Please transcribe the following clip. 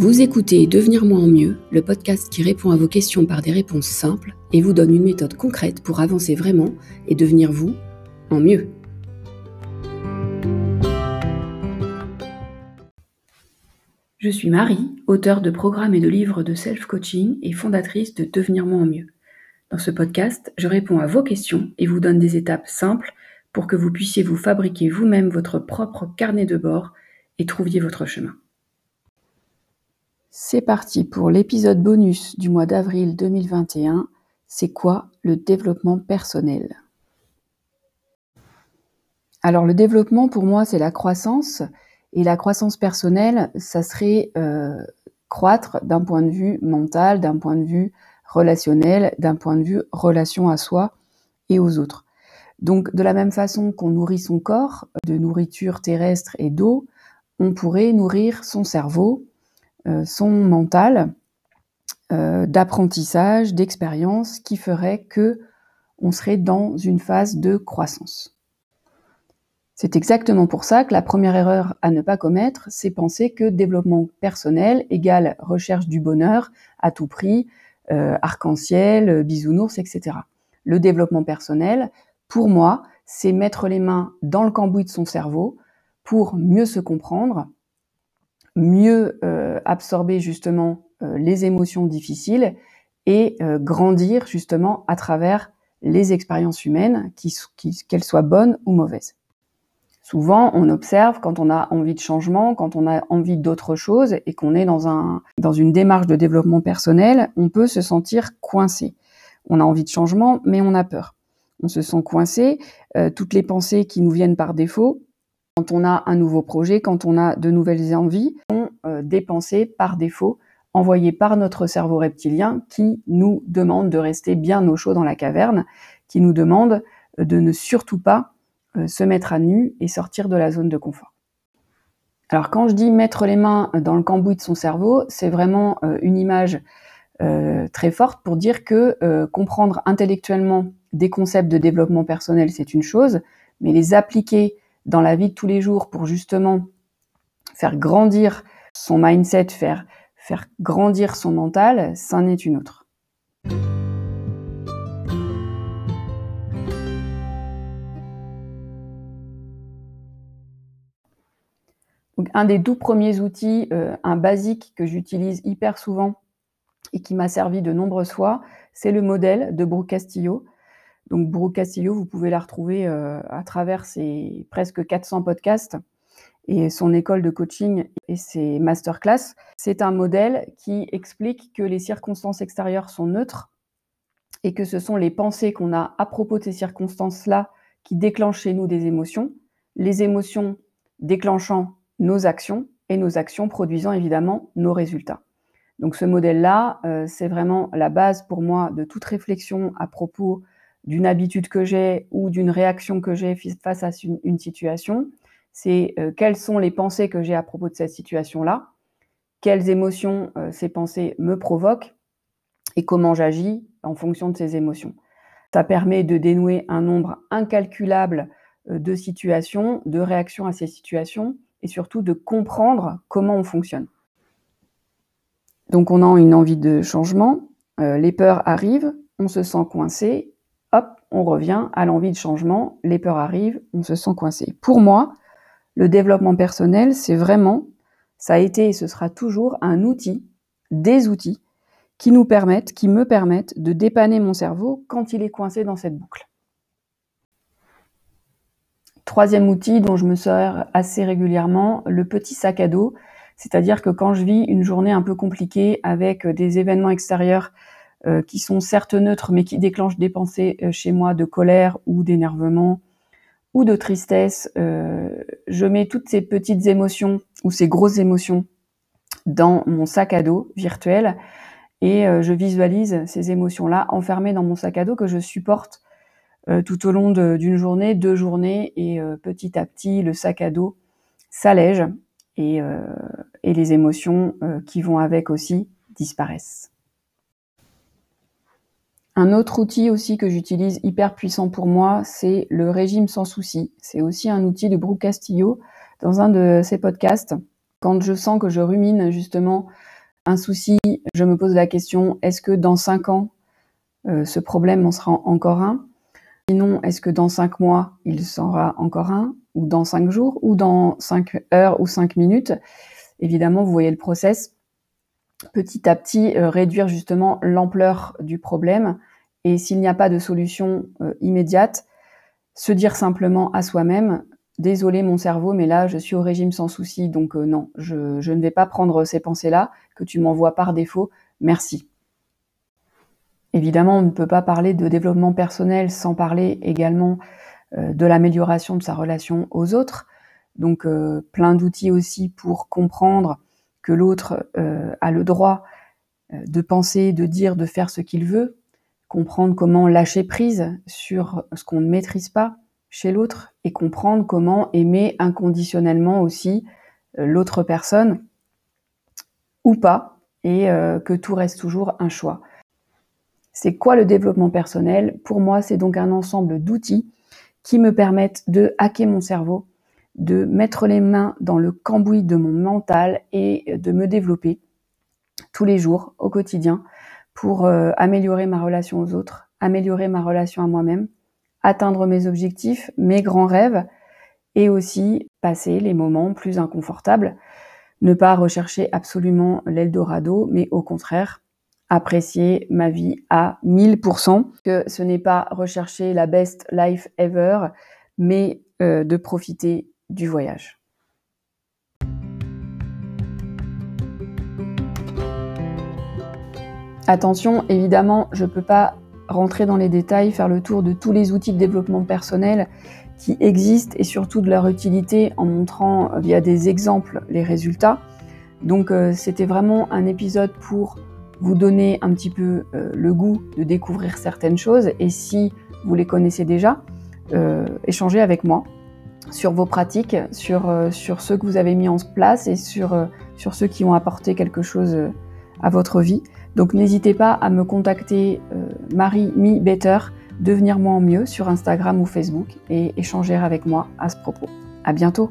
Vous écoutez Devenir moi en mieux, le podcast qui répond à vos questions par des réponses simples et vous donne une méthode concrète pour avancer vraiment et devenir vous en mieux. Je suis Marie, auteure de programmes et de livres de self-coaching et fondatrice de Devenir moi en mieux. Dans ce podcast, je réponds à vos questions et vous donne des étapes simples pour que vous puissiez vous fabriquer vous-même votre propre carnet de bord et trouviez votre chemin. C'est parti pour l'épisode bonus du mois d'avril 2021. C'est quoi le développement personnel? Alors le développement pour moi c'est la croissance et la croissance personnelle ça serait euh, croître d'un point de vue mental, d'un point de vue relationnel, d'un point de vue relation à soi et aux autres. Donc de la même façon qu'on nourrit son corps de nourriture terrestre et d'eau, on pourrait nourrir son cerveau, son mental euh, d'apprentissage, d'expérience qui ferait que on serait dans une phase de croissance. C'est exactement pour ça que la première erreur à ne pas commettre, c'est penser que développement personnel égale recherche du bonheur à tout prix, euh, arc-en-ciel, bisounours, etc. Le développement personnel, pour moi, c'est mettre les mains dans le cambouis de son cerveau pour mieux se comprendre, mieux euh, absorber justement euh, les émotions difficiles et euh, grandir justement à travers les expériences humaines, qu'elles soient bonnes ou mauvaises. Souvent, on observe quand on a envie de changement, quand on a envie d'autre chose et qu'on est dans, un, dans une démarche de développement personnel, on peut se sentir coincé. On a envie de changement, mais on a peur. On se sent coincé. toutes les pensées qui nous viennent par défaut, quand on a un nouveau projet, quand on a de nouvelles envies, sont euh, dépensées par défaut, envoyées par notre cerveau reptilien qui nous demande de rester bien au chaud dans la caverne, qui nous demande euh, de ne surtout pas euh, se mettre à nu et sortir de la zone de confort. Alors quand je dis mettre les mains dans le cambouis de son cerveau, c'est vraiment une image très forte pour dire que comprendre intellectuellement des concepts de développement personnel, c'est une chose, mais les appliquer dans la vie de tous les jours pour justement faire grandir son mindset, faire, grandir son mental, c'en est une autre. Un des tout premiers outils, euh, un basique que j'utilise hyper souvent et qui m'a servi de nombreuses fois, c'est le modèle de Brooke Castillo. Donc Brooke Castillo, vous pouvez la retrouver euh, à travers ses presque 400 podcasts et son école de coaching et ses masterclass. C'est un modèle qui explique que les circonstances extérieures sont neutres et que ce sont les pensées qu'on a à propos de ces circonstances-là qui déclenchent chez nous des émotions, les émotions déclenchant nos actions et nos actions produisant évidemment nos résultats. Donc ce modèle-là, euh, c'est vraiment la base pour moi de toute réflexion à propos d'une habitude que j'ai ou d'une réaction que j'ai face à une, situation, c'est euh, quelles sont les pensées que j'ai à propos de cette situation-là, quelles émotions euh, ces pensées me provoquent et comment j'agis en fonction de ces émotions. Ça permet de dénouer un nombre incalculable euh, de situations, de réactions à ces situations et surtout de comprendre comment on fonctionne. Donc on a une envie de changement, les peurs arrivent, on se sent coincé hop, on revient à l'envie de changement, les peurs arrivent, on se sent coincé. Pour moi, le développement personnel, c'est vraiment, ça a été et ce sera toujours un outil, des outils qui nous permettent, qui me permettent de dépanner mon cerveau quand il est coincé dans cette boucle. Troisième outil dont je me sers assez régulièrement, le petit sac à dos. C'est-à-dire que quand je vis une journée un peu compliquée avec des événements extérieurs euh, qui sont certes neutres, mais qui déclenchent des pensées euh, chez moi de colère ou d'énervement ou de tristesse. Euh, je mets toutes ces petites émotions ou ces grosses émotions dans mon sac à dos virtuel et je visualise ces émotions-là enfermées dans mon sac à dos que je supporte tout au long d'une journée, deux journées, et petit à petit, le sac à dos s'allège et, et, les émotions qui vont avec aussi disparaissent. Un autre outil aussi que j'utilise hyper puissant pour moi, c'est le régime sans souci. C'est aussi un outil de Brooke Castillo dans un de ses podcasts. Quand je sens que je rumine justement un souci, je me pose la question, est-ce que dans cinq ans, euh, ce problème en sera encore un? Sinon, est-ce que dans cinq mois, il sera encore un? Ou dans cinq jours? Ou dans cinq heures ou cinq minutes? Évidemment, vous voyez le process. Petit à petit, euh, réduire justement l'ampleur du problème. Et s'il n'y a pas de solution euh, immédiate, se dire simplement à soi-même, désolé mon cerveau, mais là, je suis au régime sans souci, donc non, je, ne vais pas prendre ces pensées-là que tu m'envoies par défaut. Merci. Évidemment, on ne peut pas parler de développement personnel sans parler également euh, de l'amélioration de sa relation aux autres. Donc euh, plein d'outils aussi pour comprendre que l'autre euh, a le droit de penser, de dire, de faire ce qu'il veut, comprendre comment lâcher prise sur ce qu'on ne maîtrise pas chez l'autre et comprendre comment aimer inconditionnellement aussi l'autre personne ou pas et que tout reste toujours un choix. C'est quoi le développement personnel? Pour moi, c'est donc un ensemble d'outils qui me permettent de hacker mon cerveau, de mettre les mains dans le cambouis de mon mental et de me développer tous les jours, au quotidien, pour euh, améliorer ma relation aux autres, améliorer ma relation à moi-même, atteindre mes objectifs, mes grands rêves, et aussi passer les moments plus inconfortables. Ne pas rechercher absolument l'Eldorado, mais au contraire, apprécier ma vie à 1000%, que ce n'est pas rechercher la best life ever, mais euh, de profiter du voyage. Attention, évidemment, je ne peux pas rentrer dans les détails, faire le tour de tous les outils de développement personnel qui existent et surtout de leur utilité en montrant via des exemples les résultats. Donc euh, c'était vraiment un épisode pour vous donner un petit peu euh, le goût de découvrir certaines choses et si vous les connaissez déjà, euh, échangez avec moi sur vos pratiques, sur, euh, sur ceux que vous avez mis en place et sur, sur ceux qui ont apporté quelque chose à votre vie. Donc n'hésitez pas à me contacter Marie Mi Better, devenir moi en mieux sur Instagram ou Facebook et échanger avec moi à ce propos. À bientôt!